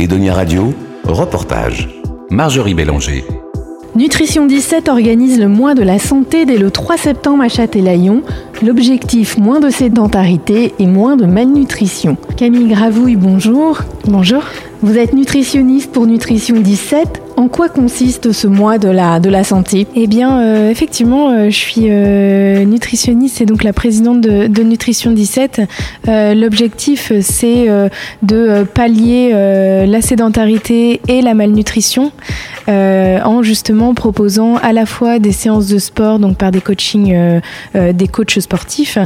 Edonia Radio, reportage. Marjorie Bélanger. Nutrition 17 organise le mois de la santé dès le 3 septembre à Châtelaillon. L'objectif, moins de sédentarité et moins de malnutrition. Camille Gravouille, bonjour. Bonjour. Vous êtes nutritionniste pour Nutrition 17. En quoi consiste ce mois de la, de la santé? Eh bien, euh, effectivement, euh, je suis euh, nutritionniste et donc la présidente de, de Nutrition 17. L'objectif, c'est de pallier la sédentarité et la malnutrition en justement proposant à la fois des séances de sport, donc par des coachings, des coachs sportifs, sportif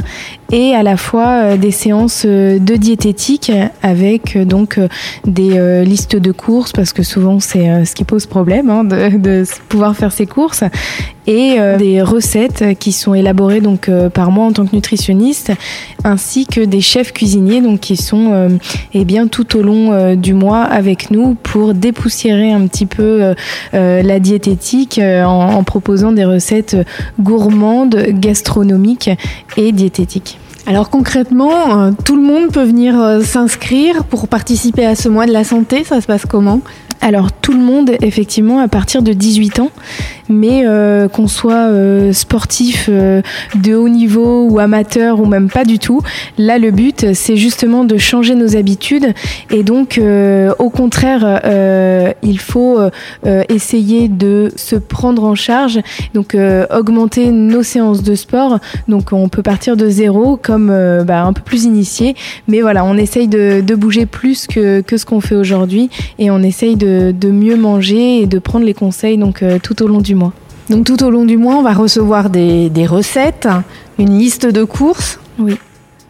et à la fois des séances de diététique avec donc des listes de courses, parce que souvent c'est ce qui pose problème hein, de, pouvoir faire ses courses et euh, des recettes qui sont élaborées donc euh, par moi en tant que nutritionniste ainsi que des chefs cuisiniers donc qui sont euh, eh bien tout au long du mois avec nous pour dépoussiérer un petit peu la diététique en, proposant des recettes gourmandes, gastronomiques et diététiques. Alors concrètement, tout le monde peut venir s'inscrire pour participer à ce mois de la santé. Ça se passe comment? Alors tout le monde, effectivement, à partir de 18 ans, mais euh, qu'on soit euh, sportif euh, de haut niveau ou amateur ou même pas du tout, là le but c'est justement de changer nos habitudes et donc au contraire il faut essayer de se prendre en charge, donc augmenter nos séances de sport, donc on peut partir de zéro comme bah, un peu plus initié, mais voilà on essaye de, bouger plus que, que ce qu'on fait aujourd'hui et on essaye de de, mieux manger et de prendre les conseils donc, euh, tout au long du mois. Donc tout au long du mois, on va recevoir des, des recettes, une liste de courses. Oui.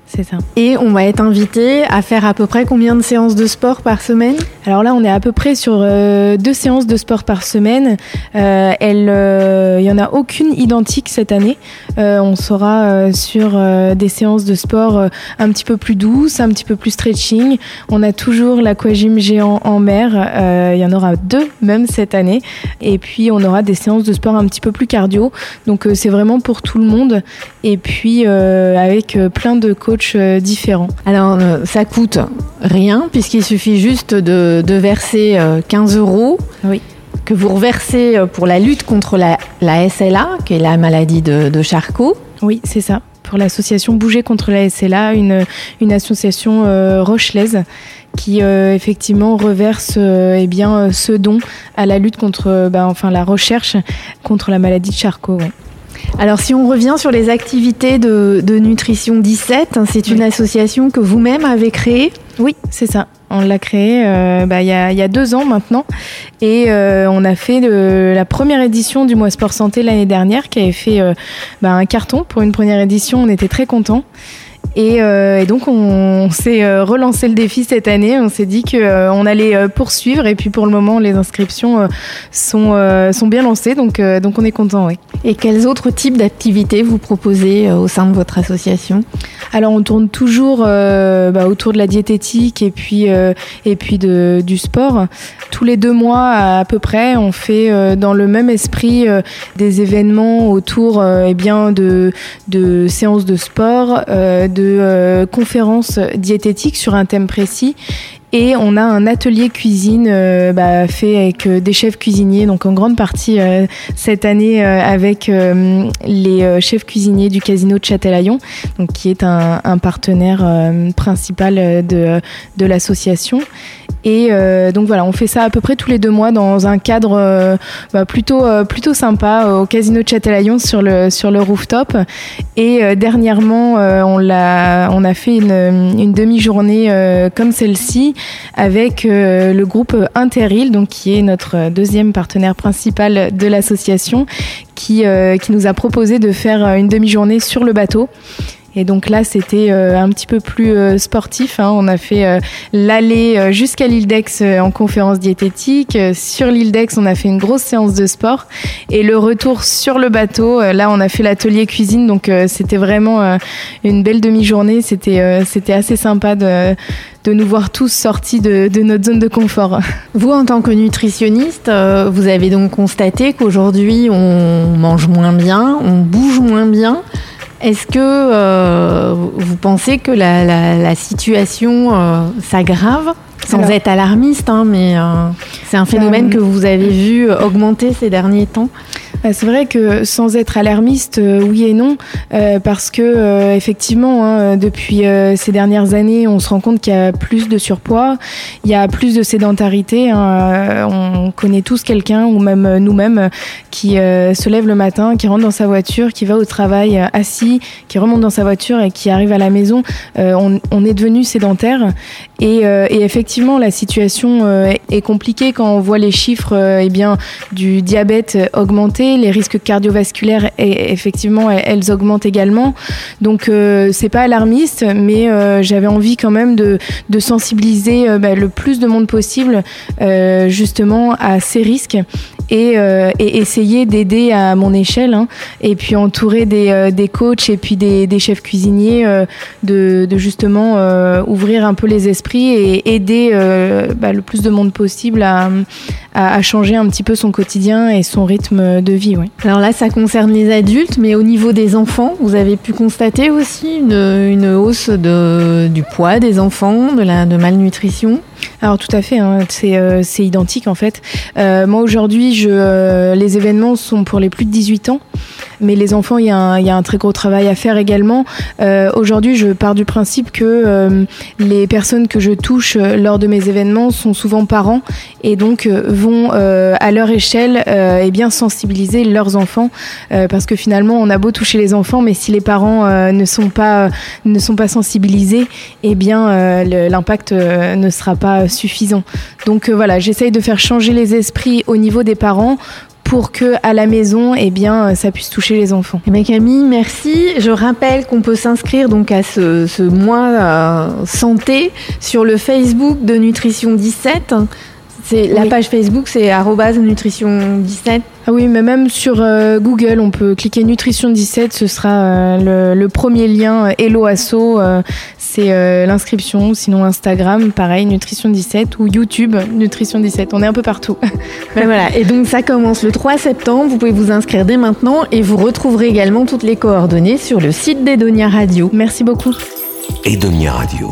C'est ça. Et on va être invité à faire à peu près combien de séances de sport par semaine? Alors là, on est à peu près sur euh, deux séances de sport par semaine. Euh, elle, il euh, y en a aucune identique cette année. Euh, on sera sur des séances de sport un petit peu plus douces, un petit peu plus stretching. On a toujours l'aquagym géant en mer. Il y en aura deux même cette année. Et puis on aura des séances de sport un petit peu plus cardio. Donc c'est vraiment pour tout le monde. Et puis avec plein de coachs euh, différents. Alors, euh, ça coûte rien puisqu'il suffit juste de, verser 15 euh, euros. Oui. Que vous reversez pour la lutte contre la, SLA, qui est la maladie de, Charcot. Oui, c'est ça. Pour l'association Bouger contre la SLA, une, une association rochelaise qui effectivement reverse eh bien ce don à la lutte contre bah, enfin la recherche contre la maladie de Charcot. Alors si on revient sur les activités de, Nutrition 17, c'est une association que vous-même avez créée Oui, c'est ça. On l'a créée euh, bah, il y, a, deux ans maintenant et euh, on a fait la première édition du mois sport santé l'année dernière qui avait fait euh, bah, un carton pour une première édition. On était très contents. Euh, et, donc on, s'est relancé le défi cette année. On s'est dit qu'on euh, allait poursuivre. Et puis pour le moment, les inscriptions sont, sont bien lancées. Donc, donc on est content. Oui. Et quels autres types d'activités vous proposez au sein de votre association? Alors on tourne toujours bah, autour de la diététique et puis, et puis de, du sport. Tous les deux mois à, peu près, on fait dans le même esprit des événements autour eh bien, de, de séances de sport, de euh, conférences diététiques sur un thème précis et on a un atelier cuisine euh, bah, fait avec euh, des chefs cuisiniers, donc en grande partie cette année avec les chefs cuisiniers du Casino de Châtelaillon, donc qui est un, partenaire principal de l'association. Et euh, donc voilà, on fait ça à peu près tous les deux mois dans un cadre euh, bah, plutôt euh, plutôt sympa au Casino de Châtelaillon sur le sur le rooftop. Et dernièrement, on l'a on a fait une, une demi-journée comme celle-ci avec le groupe Interil, donc qui est notre deuxième partenaire principal de l'association, qui qui nous a proposé de faire une demi-journée sur le bateau. Et donc là, c'était euh, un petit peu plus euh, sportif. Hein. On a fait euh, l'aller jusqu'à l'île d'Aix en conférence diététique. Sur l'île d'Aix, on a fait une grosse séance de sport. Et le retour sur le bateau, là, on a fait l'atelier cuisine. Donc c'était vraiment une belle demi-journée. C'était c'était assez sympa de de nous voir tous sortis de, de, notre zone de confort. Vous, en tant que nutritionniste, vous avez donc constaté qu'aujourd'hui, on mange moins bien, on bouge moins bien. Est-ce que euh, vous pensez que la, situation euh, s'aggrave Sans être alarmiste, hein, mais c'est un phénomène que vous avez vu augmenter ces derniers temps? Bah, c'est vrai que sans être alarmiste, euh, oui et non, euh, parce que euh, effectivement, hein, depuis ces dernières années, on se rend compte qu'il y a plus de surpoids, il y a plus de sédentarité. Hein, on connaît tous quelqu'un, ou même nous-mêmes, qui se lève le matin, qui rentre dans sa voiture, qui va au travail assis, qui remonte dans sa voiture et qui arrive à la maison. On, on, est devenu sédentaire et, et, effectivement, la situation est compliquée quand on voit les chiffres eh bien, du diabète augmenter les risques cardiovasculaires, et, effectivement, elles, augmentent également. Donc, euh, c'est pas alarmiste, mais euh, j'avais envie quand même de, sensibiliser euh, bah, le plus de monde possible justement à ces risques et, essayer d'aider à mon échelle hein, et puis entourer des, des, coachs et puis des, chefs cuisiniers de, justement ouvrir un peu les esprits et aider bah, le plus de monde possible à, à, changer un petit peu son quotidien et son rythme de vie. Alors là, ça concerne les adultes, mais au niveau des enfants, vous avez pu constater aussi une, une hausse de, du poids des enfants, de la de malnutrition? Alors tout à fait, hein, euh, c'est identique en fait. Euh, moi aujourd'hui, euh, les événements sont pour les plus de 18 ans, mais les enfants, il y, a un, très gros travail à faire également. aujourd'hui, je pars du principe que les personnes que je touche lors de mes événements sont souvent parents et donc vont à leur échelle et bien sensibiliser leurs enfants, parce que finalement, on a beau toucher les enfants, mais si les parents ne sont pas ne sont pas sensibilisés, eh bien l'impact ne sera pas suffisant. Donc euh, voilà, j'essaye de faire changer les esprits au niveau des parents pour que à la maison, eh bien, euh, ça puisse toucher les enfants. Eh bien, Camille, merci. Je rappelle qu'on peut s'inscrire donc à ce, mois euh, santé sur le Facebook de Nutrition 17. C'est la page Facebook, c'est nutrition 17. Ah oui, mais même sur euh, Google, on peut cliquer Nutrition 17, ce sera euh, le, premier lien euh, Hello Asso, c'est l'inscription. Sinon Instagram, pareil, Nutrition 17 ou YouTube, Nutrition 17. On est un peu partout. ben voilà. Et donc ça commence le 3 septembre. Vous pouvez vous inscrire dès maintenant et vous retrouverez également toutes les coordonnées sur le site d'Edonia Radio. Merci beaucoup. Edonia Radio.